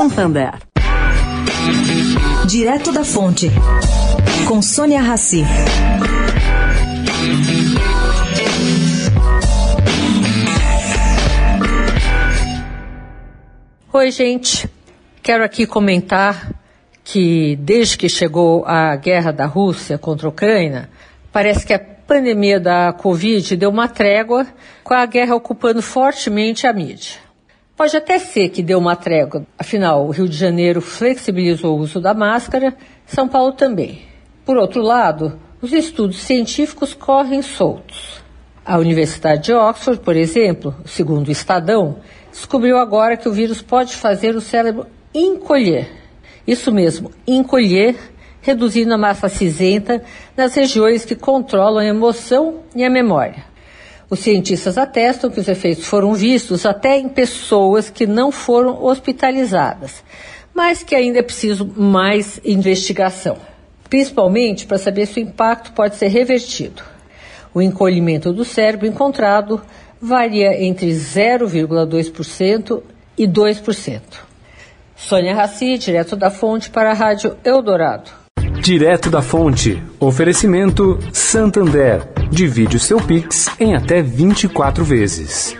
Santander. Direto da Fonte, com Sônia Rassi. Oi, gente. Quero aqui comentar que desde que chegou a guerra da Rússia contra a Ucrânia, parece que a pandemia da Covid deu uma trégua, com a guerra ocupando fortemente a mídia. Pode até ser que deu uma trégua, afinal, o Rio de Janeiro flexibilizou o uso da máscara, São Paulo também. Por outro lado, os estudos científicos correm soltos. A Universidade de Oxford, por exemplo, segundo o Estadão, descobriu agora que o vírus pode fazer o cérebro encolher. Isso mesmo, encolher reduzindo a massa cinzenta nas regiões que controlam a emoção e a memória. Os cientistas atestam que os efeitos foram vistos até em pessoas que não foram hospitalizadas, mas que ainda é preciso mais investigação, principalmente para saber se o impacto pode ser revertido. O encolhimento do cérebro encontrado varia entre 0,2% e 2%. Sônia Raci, direto da fonte para a Rádio Eldorado. Direto da fonte. Oferecimento Santander. Divide o seu Pix em até 24 vezes.